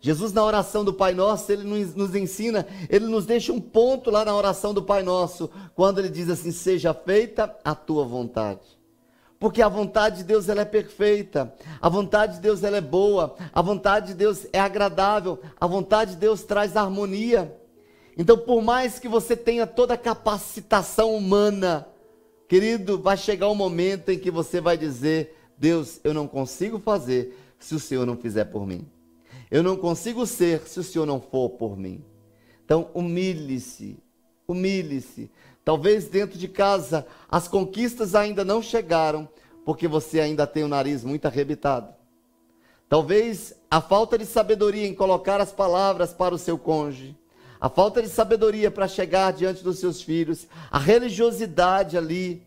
Jesus, na oração do Pai Nosso, ele nos, ensina, ele nos deixa um ponto lá na oração do Pai Nosso, quando ele diz assim: Seja feita a tua vontade. Porque a vontade de Deus ela é perfeita, a vontade de Deus ela é boa, a vontade de Deus é agradável, a vontade de Deus traz harmonia. Então, por mais que você tenha toda a capacitação humana, querido, vai chegar um momento em que você vai dizer: Deus, eu não consigo fazer se o Senhor não fizer por mim. Eu não consigo ser se o Senhor não for por mim. Então, humilhe-se, humilhe-se. Talvez dentro de casa as conquistas ainda não chegaram, porque você ainda tem o nariz muito arrebitado. Talvez a falta de sabedoria em colocar as palavras para o seu cônjuge, a falta de sabedoria para chegar diante dos seus filhos, a religiosidade ali,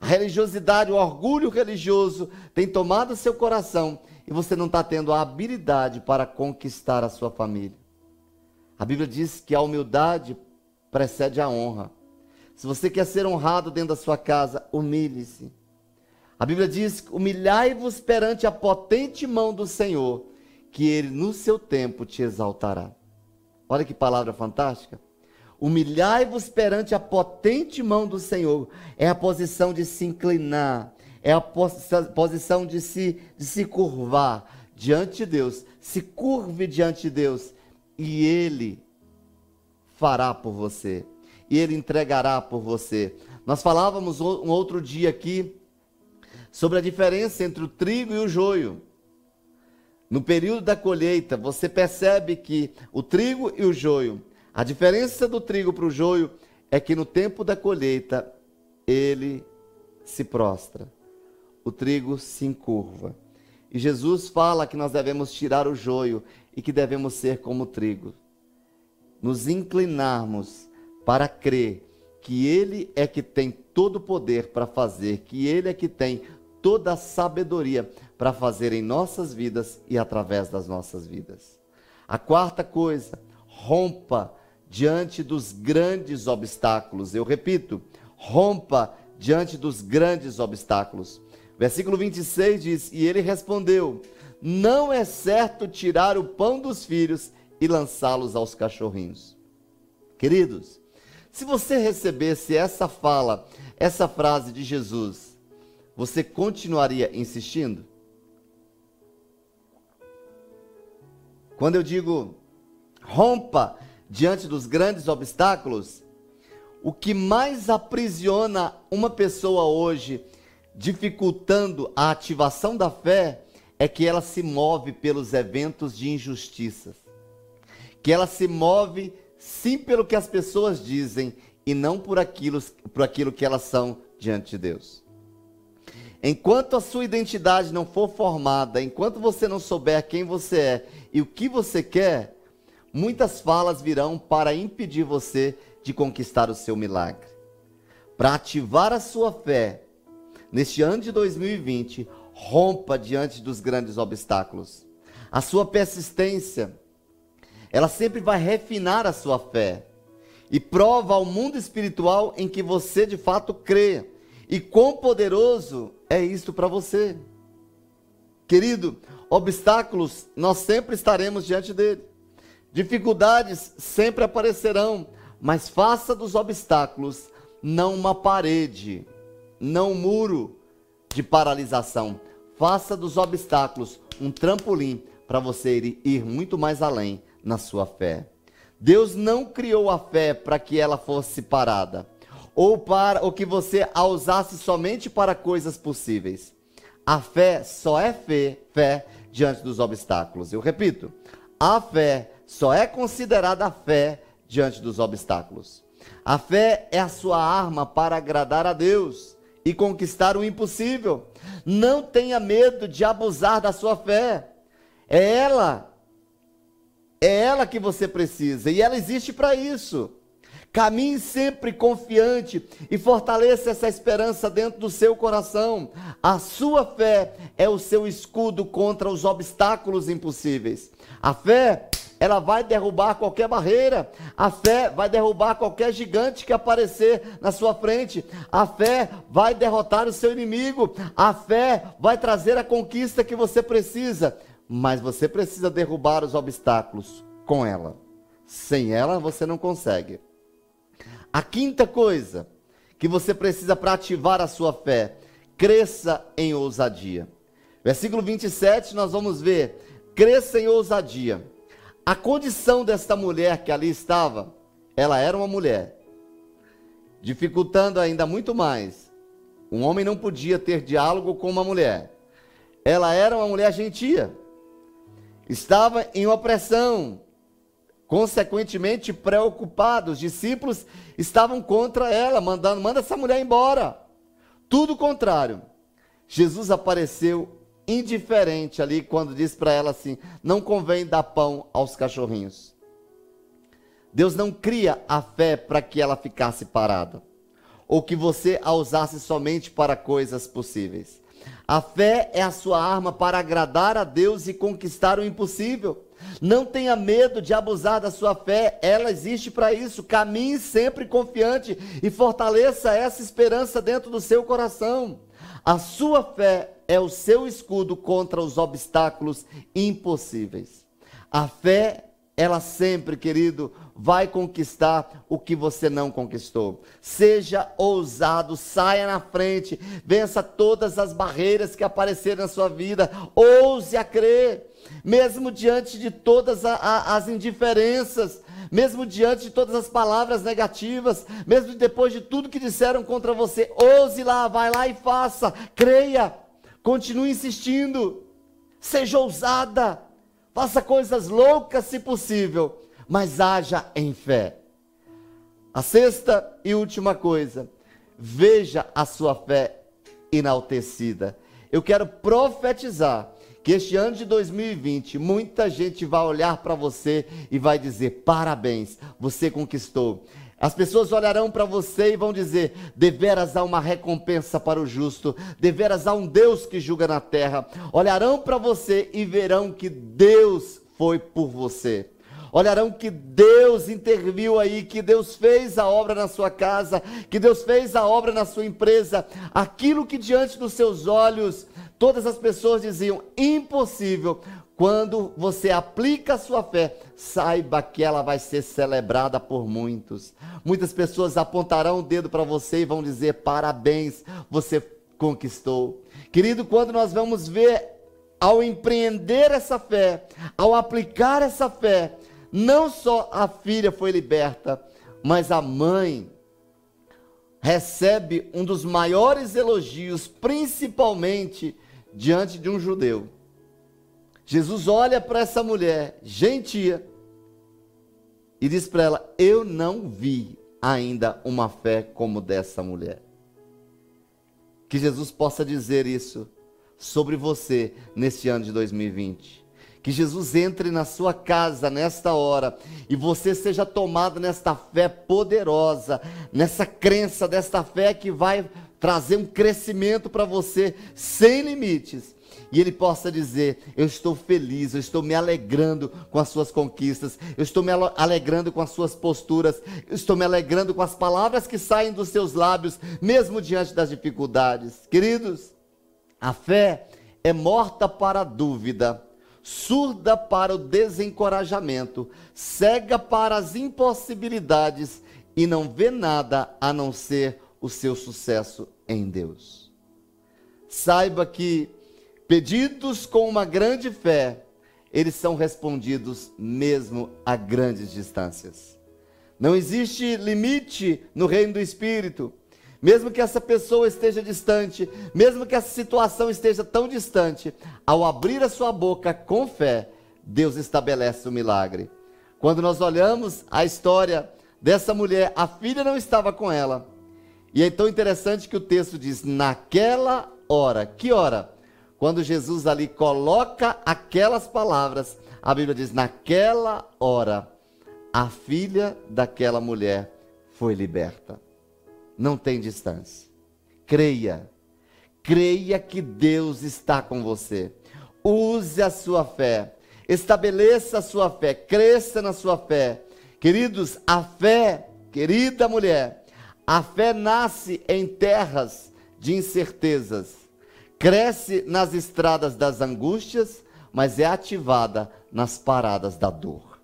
a religiosidade, o orgulho religioso tem tomado seu coração e você não está tendo a habilidade para conquistar a sua família. A Bíblia diz que a humildade precede a honra. Se você quer ser honrado dentro da sua casa, humilhe-se. A Bíblia diz: humilhai-vos perante a potente mão do Senhor, que ele no seu tempo te exaltará. Olha que palavra fantástica. Humilhai-vos perante a potente mão do Senhor. É a posição de se inclinar, é a posição de se, de se curvar diante de Deus. Se curve diante de Deus e Ele fará por você e Ele entregará por você. Nós falávamos um outro dia aqui sobre a diferença entre o trigo e o joio. No período da colheita, você percebe que o trigo e o joio, a diferença do trigo para o joio é que no tempo da colheita ele se prostra, o trigo se encurva. E Jesus fala que nós devemos tirar o joio e que devemos ser como o trigo, nos inclinarmos para crer que Ele é que tem todo o poder para fazer, que Ele é que tem toda a sabedoria para fazer em nossas vidas e através das nossas vidas. A quarta coisa, rompa diante dos grandes obstáculos. Eu repito, rompa diante dos grandes obstáculos. Versículo 26 diz: E ele respondeu: Não é certo tirar o pão dos filhos e lançá-los aos cachorrinhos. Queridos, se você recebesse essa fala, essa frase de Jesus, você continuaria insistindo? Quando eu digo rompa diante dos grandes obstáculos, o que mais aprisiona uma pessoa hoje, dificultando a ativação da fé, é que ela se move pelos eventos de injustiças. Que ela se move sim pelo que as pessoas dizem e não por aquilo, por aquilo que elas são diante de Deus. Enquanto a sua identidade não for formada, enquanto você não souber quem você é e o que você quer, muitas falas virão para impedir você de conquistar o seu milagre. Para ativar a sua fé, neste ano de 2020, rompa diante dos grandes obstáculos. A sua persistência, ela sempre vai refinar a sua fé e prova ao mundo espiritual em que você de fato crê. E quão poderoso é isto para você. Querido, obstáculos nós sempre estaremos diante dele. Dificuldades sempre aparecerão, mas faça dos obstáculos não uma parede, não um muro de paralisação. Faça dos obstáculos um trampolim para você ir, ir muito mais além na sua fé. Deus não criou a fé para que ela fosse parada, ou para ou que você a usasse somente para coisas possíveis. A fé só é fé, fé diante dos obstáculos. Eu repito, a fé só é considerada fé diante dos obstáculos. A fé é a sua arma para agradar a Deus e conquistar o impossível. Não tenha medo de abusar da sua fé. É ela é ela que você precisa e ela existe para isso. Caminhe sempre confiante e fortaleça essa esperança dentro do seu coração. A sua fé é o seu escudo contra os obstáculos impossíveis. A fé ela vai derrubar qualquer barreira. A fé vai derrubar qualquer gigante que aparecer na sua frente. A fé vai derrotar o seu inimigo. A fé vai trazer a conquista que você precisa. Mas você precisa derrubar os obstáculos com ela. Sem ela, você não consegue. A quinta coisa que você precisa para ativar a sua fé, cresça em ousadia. Versículo 27, nós vamos ver: cresça em ousadia. A condição desta mulher que ali estava, ela era uma mulher, dificultando ainda muito mais. Um homem não podia ter diálogo com uma mulher. Ela era uma mulher gentia, estava em opressão, consequentemente preocupada. Os discípulos estavam contra ela, mandando, manda essa mulher embora. Tudo contrário. Jesus apareceu indiferente ali quando diz para ela assim: não convém dar pão aos cachorrinhos. Deus não cria a fé para que ela ficasse parada, ou que você a usasse somente para coisas possíveis. A fé é a sua arma para agradar a Deus e conquistar o impossível. Não tenha medo de abusar da sua fé, ela existe para isso. Caminhe sempre confiante e fortaleça essa esperança dentro do seu coração. A sua fé é o seu escudo contra os obstáculos impossíveis. A fé, ela sempre, querido, vai conquistar o que você não conquistou. Seja ousado, saia na frente, vença todas as barreiras que apareceram na sua vida, ouse a crer, mesmo diante de todas a, a, as indiferenças, mesmo diante de todas as palavras negativas, mesmo depois de tudo que disseram contra você, ouse lá, vai lá e faça, creia. Continue insistindo. Seja ousada. Faça coisas loucas se possível, mas haja em fé. A sexta e última coisa, veja a sua fé enaltecida. Eu quero profetizar que este ano de 2020, muita gente vai olhar para você e vai dizer: parabéns, você conquistou. As pessoas olharão para você e vão dizer: deveras há uma recompensa para o justo, deveras há um Deus que julga na terra. Olharão para você e verão que Deus foi por você. Olharão que Deus interviu aí, que Deus fez a obra na sua casa, que Deus fez a obra na sua empresa. Aquilo que diante dos seus olhos todas as pessoas diziam impossível, quando você aplica a sua fé, saiba que ela vai ser celebrada por muitos. Muitas pessoas apontarão o dedo para você e vão dizer: parabéns, você conquistou. Querido, quando nós vamos ver, ao empreender essa fé, ao aplicar essa fé, não só a filha foi liberta, mas a mãe recebe um dos maiores elogios, principalmente diante de um judeu. Jesus olha para essa mulher gentia e diz para ela: Eu não vi ainda uma fé como dessa mulher. Que Jesus possa dizer isso sobre você neste ano de 2020. Que Jesus entre na sua casa nesta hora e você seja tomado nesta fé poderosa, nessa crença desta fé que vai trazer um crescimento para você sem limites e ele possa dizer: Eu estou feliz, eu estou me alegrando com as suas conquistas, eu estou me alegrando com as suas posturas, eu estou me alegrando com as palavras que saem dos seus lábios, mesmo diante das dificuldades. Queridos, a fé é morta para a dúvida, surda para o desencorajamento, cega para as impossibilidades e não vê nada a não ser o seu sucesso em Deus. Saiba que Pedidos com uma grande fé, eles são respondidos mesmo a grandes distâncias. Não existe limite no reino do Espírito. Mesmo que essa pessoa esteja distante, mesmo que essa situação esteja tão distante, ao abrir a sua boca com fé, Deus estabelece o um milagre. Quando nós olhamos a história dessa mulher, a filha não estava com ela. E é tão interessante que o texto diz: naquela hora. Que hora? Quando Jesus ali coloca aquelas palavras, a Bíblia diz: naquela hora, a filha daquela mulher foi liberta. Não tem distância. Creia. Creia que Deus está com você. Use a sua fé. Estabeleça a sua fé. Cresça na sua fé. Queridos, a fé, querida mulher, a fé nasce em terras de incertezas. Cresce nas estradas das angústias, mas é ativada nas paradas da dor.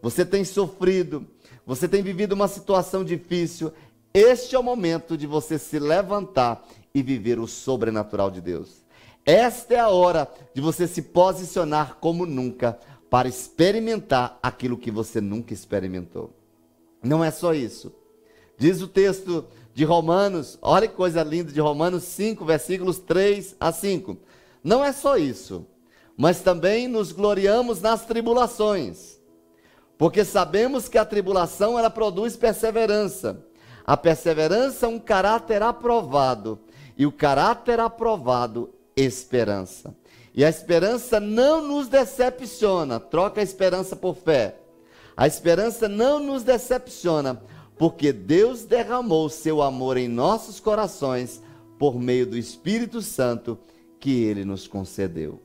Você tem sofrido, você tem vivido uma situação difícil, este é o momento de você se levantar e viver o sobrenatural de Deus. Esta é a hora de você se posicionar como nunca para experimentar aquilo que você nunca experimentou. Não é só isso. Diz o texto de Romanos, olha que coisa linda de Romanos 5, versículos 3 a 5. Não é só isso, mas também nos gloriamos nas tribulações, porque sabemos que a tribulação ela produz perseverança. A perseverança um caráter aprovado, e o caráter aprovado esperança. E a esperança não nos decepciona, troca a esperança por fé. A esperança não nos decepciona, porque Deus derramou seu amor em nossos corações por meio do Espírito Santo que ele nos concedeu.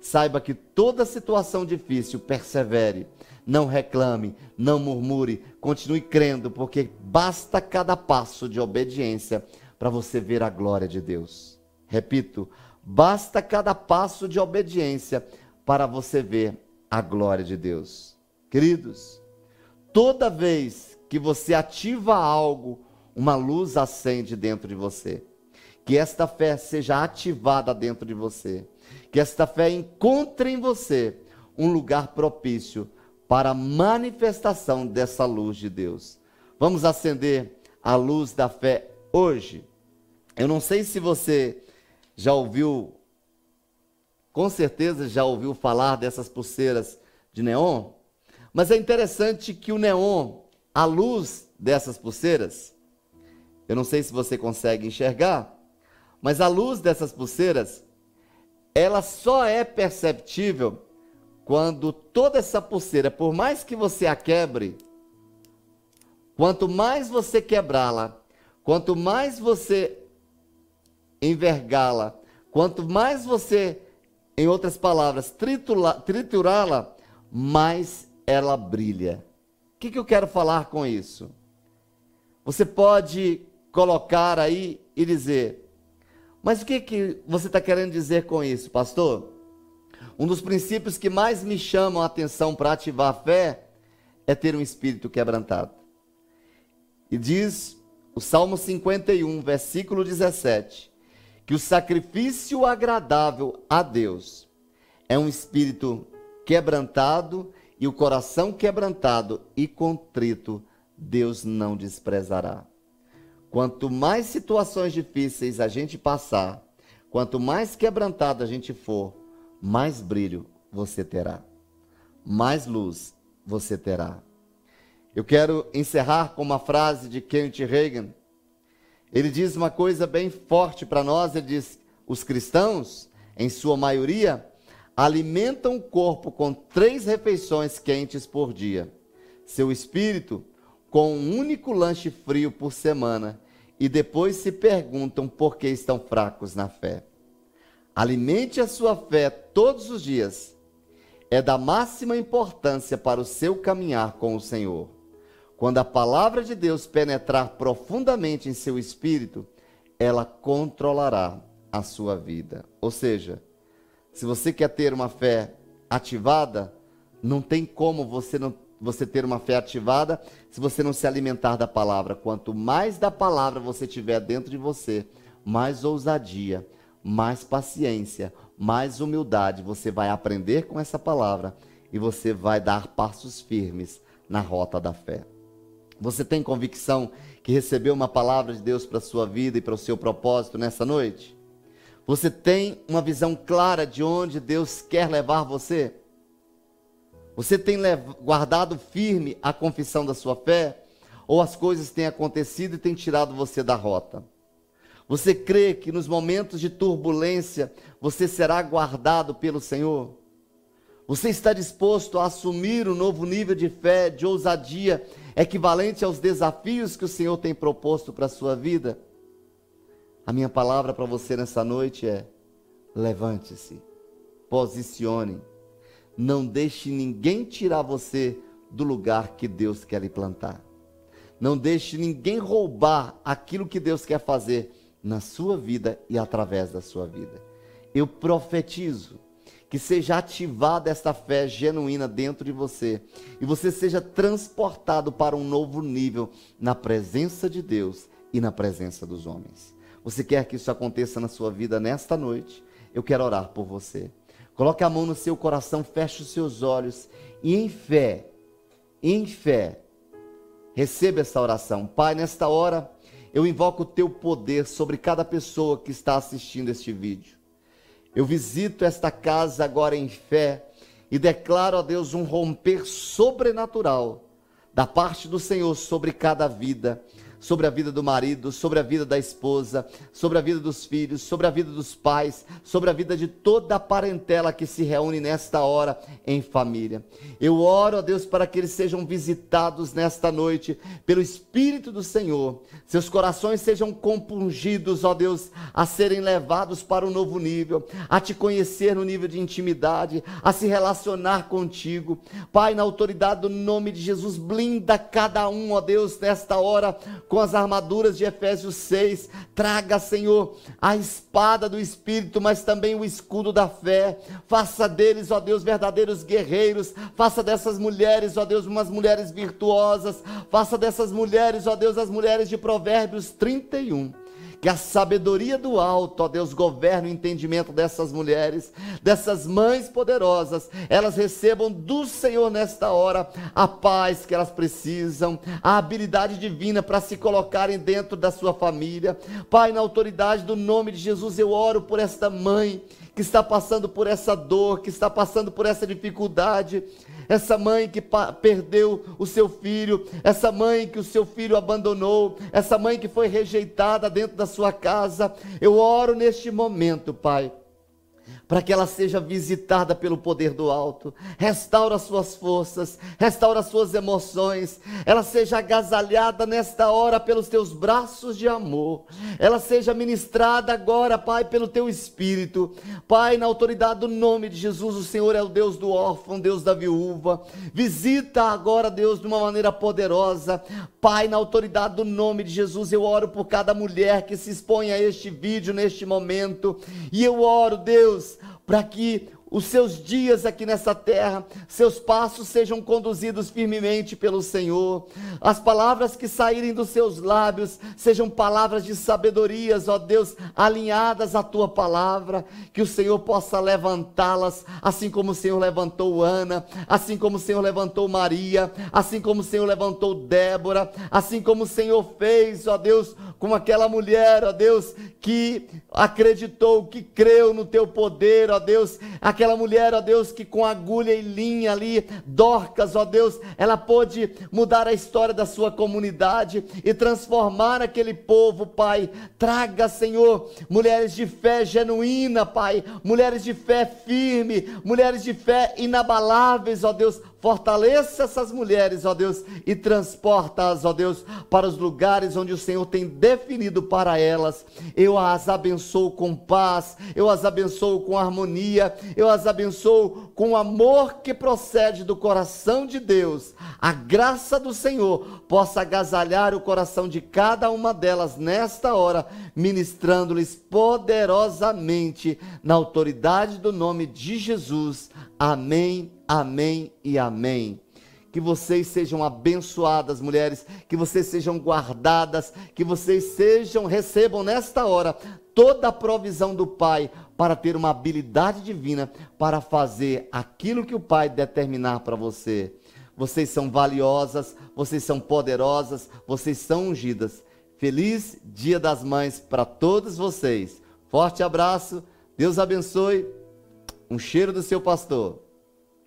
Saiba que toda situação difícil persevere, não reclame, não murmure, continue crendo, porque basta cada passo de obediência para você ver a glória de Deus. Repito, basta cada passo de obediência para você ver a glória de Deus. Queridos, toda vez que você ativa algo, uma luz acende dentro de você. Que esta fé seja ativada dentro de você. Que esta fé encontre em você um lugar propício para a manifestação dessa luz de Deus. Vamos acender a luz da fé hoje. Eu não sei se você já ouviu, com certeza já ouviu falar dessas pulseiras de neon, mas é interessante que o neon, a luz dessas pulseiras, eu não sei se você consegue enxergar, mas a luz dessas pulseiras, ela só é perceptível quando toda essa pulseira, por mais que você a quebre, quanto mais você quebrá-la, quanto mais você envergá-la, quanto mais você, em outras palavras, triturá-la, mais ela brilha. O que, que eu quero falar com isso? Você pode colocar aí e dizer, mas o que, que você está querendo dizer com isso, pastor? Um dos princípios que mais me chamam a atenção para ativar a fé é ter um espírito quebrantado. E diz o Salmo 51, versículo 17: que o sacrifício agradável a Deus é um espírito quebrantado e o coração quebrantado e contrito Deus não desprezará. Quanto mais situações difíceis a gente passar, quanto mais quebrantado a gente for, mais brilho você terá, mais luz você terá. Eu quero encerrar com uma frase de Kenneth Reagan, ele diz uma coisa bem forte para nós: ele diz, os cristãos, em sua maioria, alimentam o corpo com três refeições quentes por dia, seu espírito com um único lanche frio por semana, e depois se perguntam por que estão fracos na fé. Alimente a sua fé todos os dias. É da máxima importância para o seu caminhar com o Senhor. Quando a palavra de Deus penetrar profundamente em seu espírito, ela controlará a sua vida. Ou seja, se você quer ter uma fé ativada, não tem como você não você ter uma fé ativada se você não se alimentar da palavra. Quanto mais da palavra você tiver dentro de você, mais ousadia, mais paciência, mais humildade você vai aprender com essa palavra e você vai dar passos firmes na rota da fé. Você tem convicção que recebeu uma palavra de Deus para sua vida e para o seu propósito nessa noite? Você tem uma visão clara de onde Deus quer levar você? Você tem guardado firme a confissão da sua fé? Ou as coisas têm acontecido e têm tirado você da rota? Você crê que nos momentos de turbulência você será guardado pelo Senhor? Você está disposto a assumir um novo nível de fé, de ousadia equivalente aos desafios que o Senhor tem proposto para a sua vida? A minha palavra para você nessa noite é: levante-se, posicione, não deixe ninguém tirar você do lugar que Deus quer lhe plantar. Não deixe ninguém roubar aquilo que Deus quer fazer na sua vida e através da sua vida. Eu profetizo que seja ativada esta fé genuína dentro de você e você seja transportado para um novo nível na presença de Deus e na presença dos homens. Você quer que isso aconteça na sua vida nesta noite? Eu quero orar por você. Coloque a mão no seu coração, feche os seus olhos e em fé, em fé, receba essa oração. Pai, nesta hora, eu invoco o teu poder sobre cada pessoa que está assistindo este vídeo. Eu visito esta casa agora em fé e declaro a Deus um romper sobrenatural da parte do Senhor sobre cada vida sobre a vida do marido, sobre a vida da esposa, sobre a vida dos filhos, sobre a vida dos pais, sobre a vida de toda a parentela que se reúne nesta hora em família. Eu oro a Deus para que eles sejam visitados nesta noite pelo Espírito do Senhor, seus corações sejam compungidos, ó Deus, a serem levados para um novo nível, a te conhecer no nível de intimidade, a se relacionar contigo. Pai, na autoridade do nome de Jesus, blinda cada um, ó Deus, nesta hora com as armaduras de Efésios 6. Traga, Senhor, a espada do Espírito, mas também o escudo da fé. Faça deles, ó Deus, verdadeiros guerreiros. Faça dessas mulheres, ó Deus, umas mulheres virtuosas. Faça dessas mulheres, ó Deus, as mulheres de Provérbios 31 que a sabedoria do alto, ó Deus, governe o entendimento dessas mulheres, dessas mães poderosas, elas recebam do Senhor nesta hora a paz que elas precisam, a habilidade divina para se colocarem dentro da sua família. Pai, na autoridade do nome de Jesus, eu oro por esta mãe que está passando por essa dor, que está passando por essa dificuldade essa mãe que perdeu o seu filho, essa mãe que o seu filho abandonou, essa mãe que foi rejeitada dentro da sua casa. Eu oro neste momento, Pai para que ela seja visitada pelo poder do alto, restaura suas forças, restaura suas emoções, ela seja agasalhada nesta hora pelos teus braços de amor, ela seja ministrada agora, Pai, pelo teu espírito, Pai, na autoridade do nome de Jesus, o Senhor é o Deus do órfão, Deus da viúva, visita agora, Deus, de uma maneira poderosa, Pai, na autoridade do nome de Jesus, eu oro por cada mulher que se expõe a este vídeo neste momento, e eu oro, Deus, para que os seus dias aqui nessa terra, seus passos sejam conduzidos firmemente pelo Senhor. As palavras que saírem dos seus lábios sejam palavras de sabedorias, ó Deus, alinhadas à tua palavra, que o Senhor possa levantá-las, assim como o Senhor levantou Ana, assim como o Senhor levantou Maria, assim como o Senhor levantou Débora, assim como o Senhor fez, ó Deus, com aquela mulher, ó Deus, que acreditou, que creu no teu poder, ó Deus, aquela aquela mulher, ó Deus, que com agulha e linha ali, Dorcas, ó Deus, ela pôde mudar a história da sua comunidade e transformar aquele povo, Pai. Traga, Senhor, mulheres de fé genuína, Pai, mulheres de fé firme, mulheres de fé inabaláveis, ó Deus, Fortaleça essas mulheres, ó Deus, e transporta-as, ó Deus, para os lugares onde o Senhor tem definido para elas. Eu as abençoo com paz, eu as abençoo com harmonia, eu as abençoo com amor que procede do coração de Deus. A graça do Senhor possa agasalhar o coração de cada uma delas nesta hora, ministrando-lhes poderosamente na autoridade do nome de Jesus. Amém Amém e amém. Que vocês sejam abençoadas, mulheres, que vocês sejam guardadas, que vocês sejam, recebam nesta hora toda a provisão do Pai para ter uma habilidade divina para fazer aquilo que o Pai determinar para você. Vocês são valiosas, vocês são poderosas, vocês são ungidas. Feliz Dia das Mães para todos vocês. Forte abraço, Deus abençoe. Um cheiro do seu pastor.